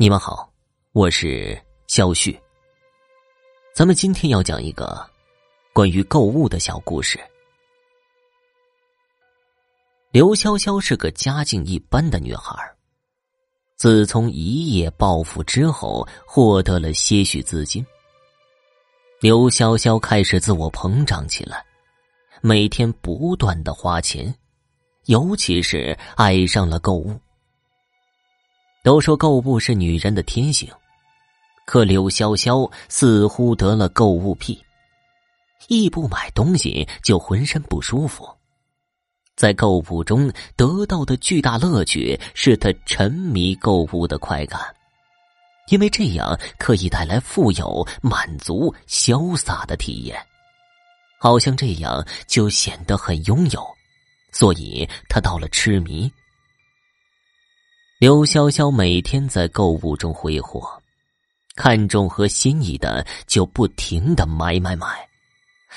你们好，我是肖旭。咱们今天要讲一个关于购物的小故事。刘潇潇是个家境一般的女孩，自从一夜暴富之后，获得了些许资金，刘潇潇开始自我膨胀起来，每天不断的花钱，尤其是爱上了购物。都说购物是女人的天性，可柳潇潇似乎得了购物癖，一不买东西就浑身不舒服。在购物中得到的巨大乐趣，是他沉迷购物的快感，因为这样可以带来富有、满足、潇洒的体验，好像这样就显得很拥有，所以他到了痴迷。刘潇潇每天在购物中挥霍，看中和心仪的就不停的买买买，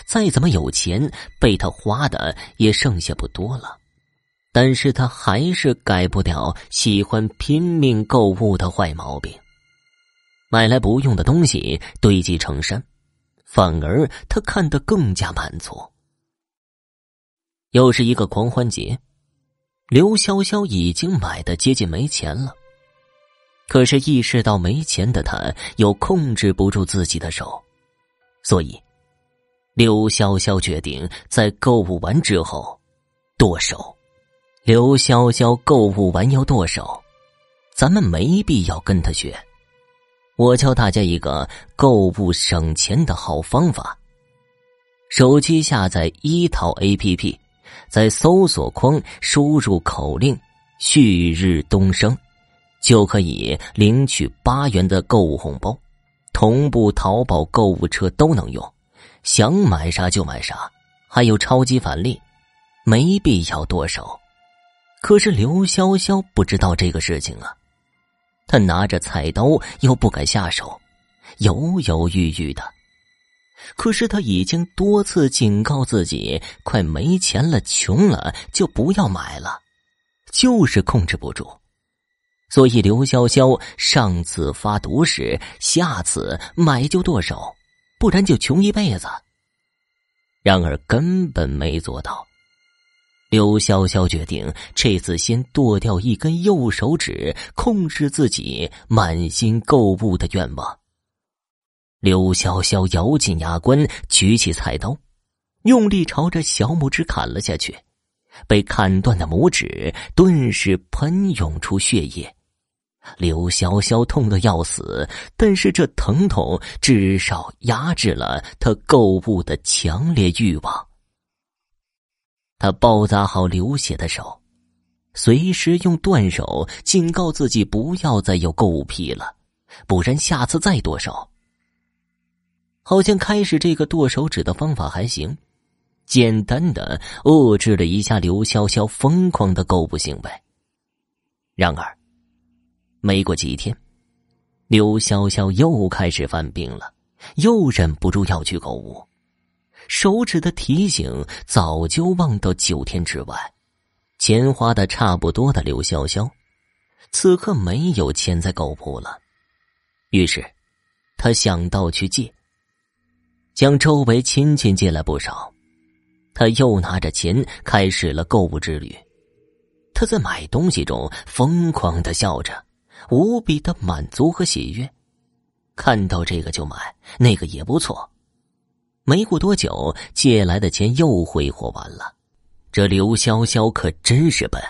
再怎么有钱，被他花的也剩下不多了。但是他还是改不掉喜欢拼命购物的坏毛病，买来不用的东西堆积成山，反而他看得更加满足。又是一个狂欢节。刘潇潇已经买的接近没钱了，可是意识到没钱的他又控制不住自己的手，所以刘潇潇决定在购物完之后剁手。刘潇潇购物完要剁手，咱们没必要跟他学。我教大家一个购物省钱的好方法：手机下载一淘 APP。在搜索框输入口令“旭日东升”，就可以领取八元的购物红包，同步淘宝购物车都能用，想买啥就买啥，还有超级返利，没必要剁手。可是刘潇潇不知道这个事情啊，他拿着菜刀又不敢下手，犹犹豫豫的。可是他已经多次警告自己，快没钱了、穷了就不要买了，就是控制不住。所以刘潇潇上次发毒誓，下次买就剁手，不然就穷一辈子。然而根本没做到。刘潇潇决定这次先剁掉一根右手指，控制自己满心购物的愿望。刘潇潇咬紧牙关，举起菜刀，用力朝着小拇指砍了下去。被砍断的拇指顿时喷涌出血液。刘潇潇痛得要死，但是这疼痛至少压制了他购物的强烈欲望。他包扎好流血的手，随时用断手警告自己不要再有购物癖了，不然下次再剁手。好像开始这个剁手指的方法还行，简单的遏制了一下刘潇潇疯狂的购物行为。然而，没过几天，刘潇潇又开始犯病了，又忍不住要去购物。手指的提醒早就忘到九天之外，钱花的差不多的刘潇潇，此刻没有钱在购物了，于是他想到去借。将周围亲戚借来不少，他又拿着钱开始了购物之旅。他在买东西中疯狂的笑着，无比的满足和喜悦。看到这个就买，那个也不错。没过多久，借来的钱又挥霍完了。这刘潇潇可真是笨。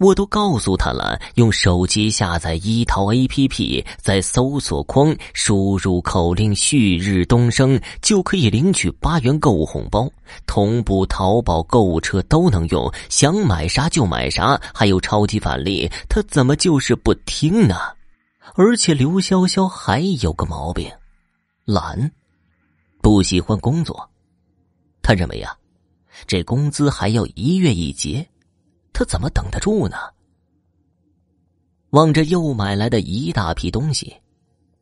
我都告诉他了，用手机下载一淘 APP，在搜索框输入口令“旭日东升”，就可以领取八元购物红包，同步淘宝购物车都能用，想买啥就买啥，还有超级返利。他怎么就是不听呢？而且刘潇潇还有个毛病，懒，不喜欢工作。他认为呀，这工资还要一月一结。他怎么等得住呢？望着又买来的一大批东西，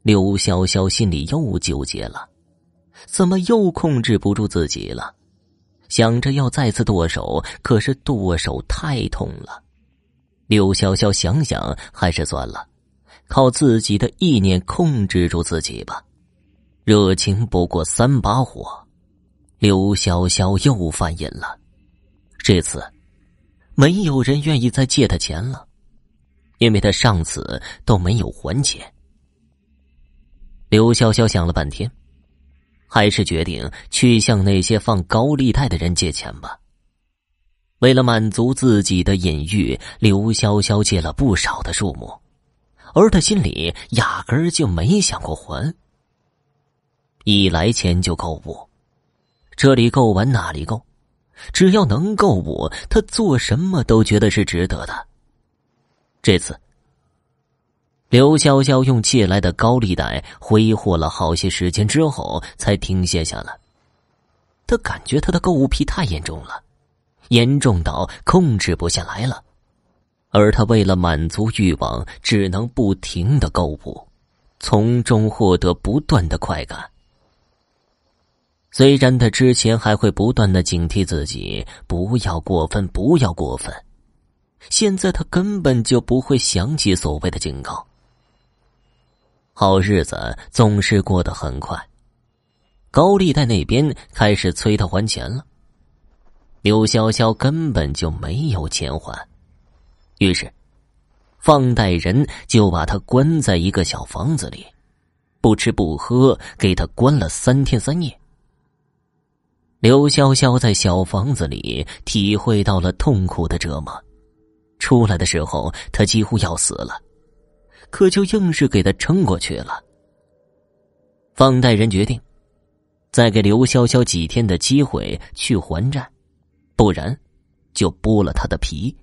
刘潇潇心里又纠结了，怎么又控制不住自己了？想着要再次剁手，可是剁手太痛了。刘潇潇想想，还是算了，靠自己的意念控制住自己吧。热情不过三把火，刘潇潇又犯瘾了。这次，没有人愿意再借他钱了，因为他上次都没有还钱。刘潇潇想了半天，还是决定去向那些放高利贷的人借钱吧。为了满足自己的隐欲，刘潇潇借了不少的数目，而他心里压根儿就没想过还。一来钱就购物，这里够完那里够，只要能购物，他做什么都觉得是值得的。这次，刘潇潇用借来的高利贷挥霍了好些时间之后，才停歇下来。他感觉他的购物癖太严重了。严重到控制不下来了，而他为了满足欲望，只能不停的购物，从中获得不断的快感。虽然他之前还会不断的警惕自己不要过分，不要过分，现在他根本就不会想起所谓的警告。好日子总是过得很快，高利贷那边开始催他还钱了。刘潇潇根本就没有钱还，于是，放贷人就把他关在一个小房子里，不吃不喝，给他关了三天三夜。刘潇潇在小房子里体会到了痛苦的折磨，出来的时候他几乎要死了，可就硬是给他撑过去了。放贷人决定，再给刘潇潇几天的机会去还债。不然，就剥了他的皮。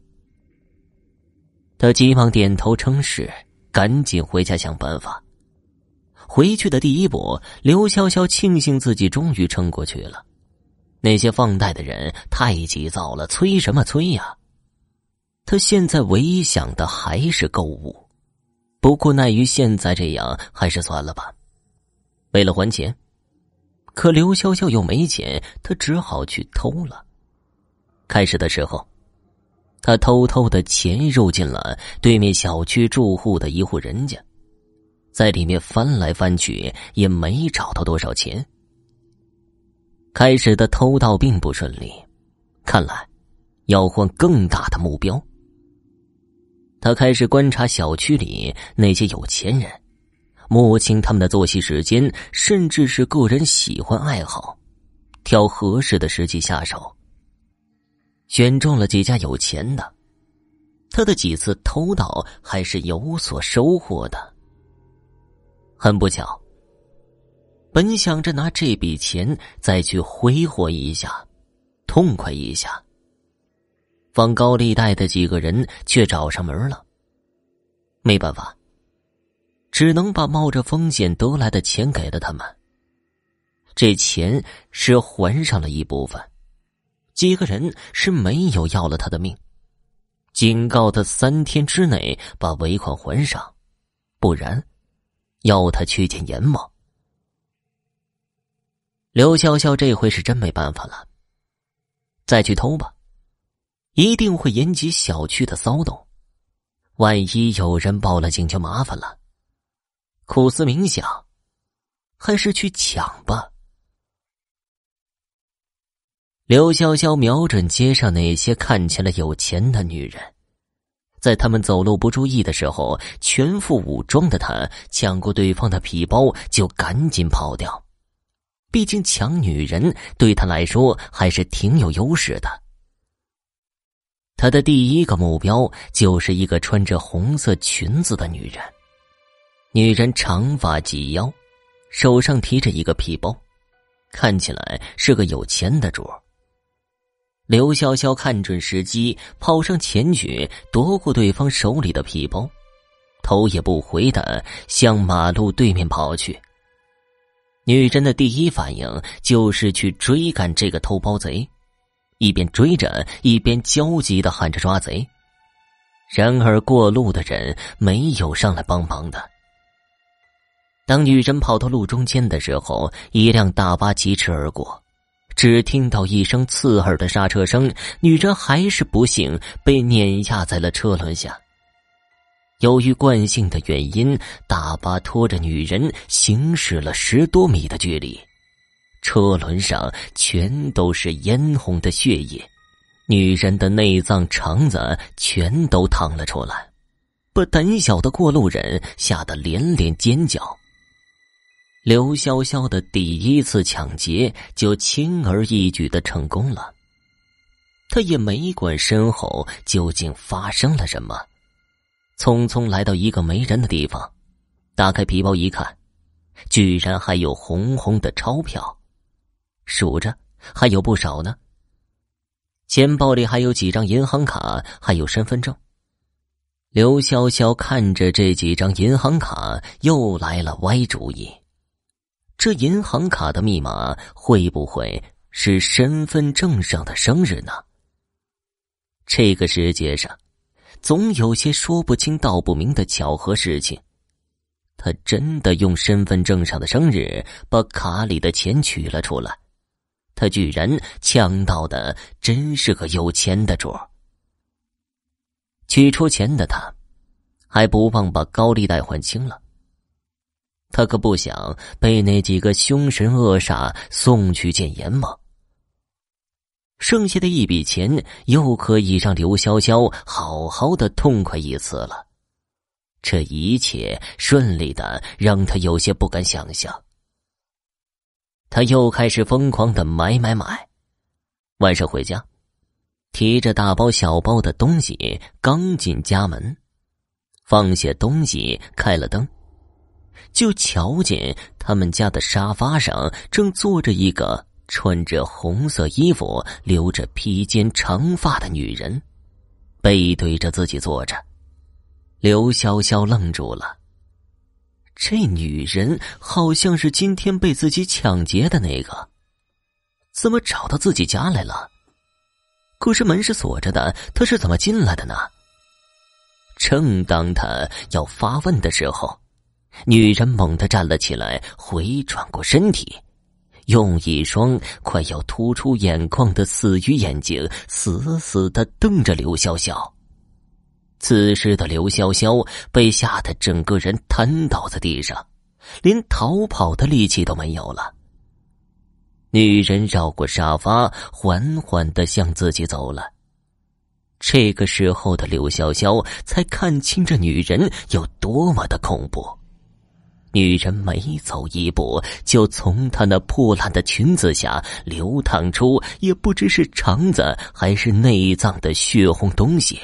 他急忙点头称是，赶紧回家想办法。回去的第一步，刘潇潇庆幸自己终于撑过去了。那些放贷的人太急躁了，催什么催呀？他现在唯一想的还是购物，不过奈于现在这样，还是算了吧。为了还钱，可刘潇潇又没钱，他只好去偷了。开始的时候，他偷偷的潜入进了对面小区住户的一户人家，在里面翻来翻去，也没找到多少钱。开始的偷盗并不顺利，看来要换更大的目标。他开始观察小区里那些有钱人，摸清他们的作息时间，甚至是个人喜欢爱好，挑合适的时机下手。选中了几家有钱的，他的几次偷盗还是有所收获的。很不巧，本想着拿这笔钱再去挥霍一下，痛快一下，放高利贷的几个人却找上门了。没办法，只能把冒着风险得来的钱给了他们。这钱是还上了一部分。几个人是没有要了他的命，警告他三天之内把尾款还上，不然要他去见阎王。刘潇潇这回是真没办法了，再去偷吧，一定会引起小区的骚动，万一有人报了警就麻烦了。苦思冥想，还是去抢吧。刘潇潇瞄准街上那些看起来有钱的女人，在他们走路不注意的时候，全副武装的他抢过对方的皮包，就赶紧跑掉。毕竟抢女人对他来说还是挺有优势的。他的第一个目标就是一个穿着红色裙子的女人。女人长发及腰，手上提着一个皮包，看起来是个有钱的主儿。刘潇潇看准时机，跑上前去夺过对方手里的皮包，头也不回的向马路对面跑去。女人的第一反应就是去追赶这个偷包贼，一边追着，一边焦急的喊着抓贼。然而过路的人没有上来帮忙的。当女人跑到路中间的时候，一辆大巴疾驰而过。只听到一声刺耳的刹车声，女人还是不幸被碾压在了车轮下。由于惯性的原因，大巴拖着女人行驶了十多米的距离，车轮上全都是嫣红的血液，女人的内脏、肠子全都淌了出来，把胆小的过路人吓得连连尖叫。刘潇潇的第一次抢劫就轻而易举的成功了，他也没管身后究竟发生了什么。匆匆来到一个没人的地方，打开皮包一看，居然还有红红的钞票，数着还有不少呢。钱包里还有几张银行卡，还有身份证。刘潇潇看着这几张银行卡，又来了歪主意：这银行卡的密码会不会是身份证上的生日呢？这个世界上。总有些说不清道不明的巧合事情。他真的用身份证上的生日把卡里的钱取了出来。他居然抢到的真是个有钱的主儿。取出钱的他，还不忘把高利贷还清了。他可不想被那几个凶神恶煞送去见阎王。剩下的一笔钱，又可以让刘潇潇好好的痛快一次了。这一切顺利的让他有些不敢想象。他又开始疯狂的买买买。晚上回家，提着大包小包的东西，刚进家门，放下东西，开了灯，就瞧见他们家的沙发上正坐着一个。穿着红色衣服、留着披肩长发的女人，背对着自己坐着。刘潇潇愣住了。这女人好像是今天被自己抢劫的那个，怎么找到自己家来了？可是门是锁着的，她是怎么进来的呢？正当他要发问的时候，女人猛地站了起来，回转过身体。用一双快要突出眼眶的死鱼眼睛死死的瞪着刘潇潇。此时的刘潇潇被吓得整个人瘫倒在地上，连逃跑的力气都没有了。女人绕过沙发，缓缓的向自己走了。这个时候的刘潇潇才看清这女人有多么的恐怖。女人每走一步，就从她那破烂的裙子下流淌出也不知是肠子还是内脏的血红东西，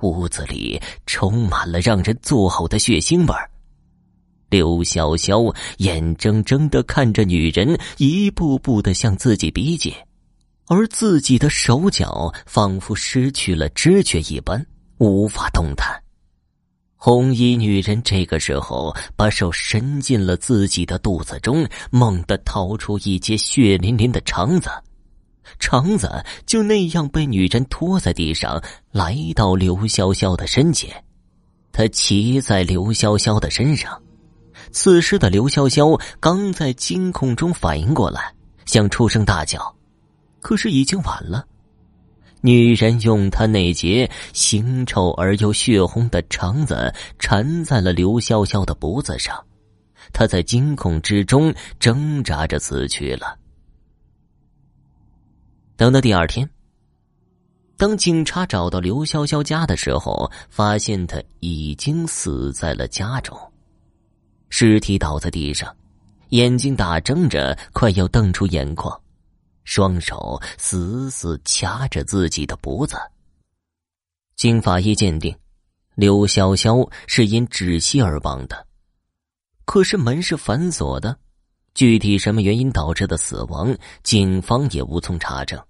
屋子里充满了让人作呕的血腥味儿。刘潇潇眼睁睁的看着女人一步步的向自己逼近，而自己的手脚仿佛失去了知觉一般，无法动弹。红衣女人这个时候把手伸进了自己的肚子中，猛地掏出一截血淋淋的肠子，肠子就那样被女人拖在地上，来到刘潇潇的身前。他骑在刘潇潇的身上，此时的刘潇潇刚在惊恐中反应过来，想出声大叫，可是已经晚了。女人用她那截腥臭而又血红的肠子缠在了刘潇潇的脖子上，她在惊恐之中挣扎着死去了。等到第二天，当警察找到刘潇潇家的时候，发现她已经死在了家中，尸体倒在地上，眼睛大睁着，快要瞪出眼眶。双手死死掐着自己的脖子。经法医鉴定，刘潇潇是因窒息而亡的。可是门是反锁的，具体什么原因导致的死亡，警方也无从查证。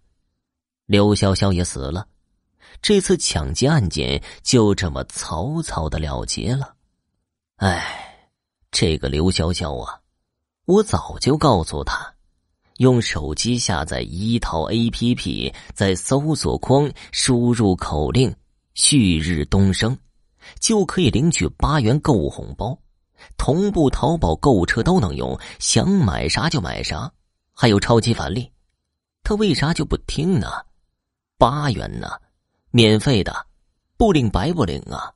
刘潇潇也死了，这次抢劫案件就这么草草的了结了。哎，这个刘潇潇啊，我早就告诉他。用手机下载一套 A P P，在搜索框输入口令“旭日东升”，就可以领取八元购物红包，同步淘宝购物车都能用，想买啥就买啥，还有超级返利。他为啥就不听呢？八元呢，免费的，不领白不领啊！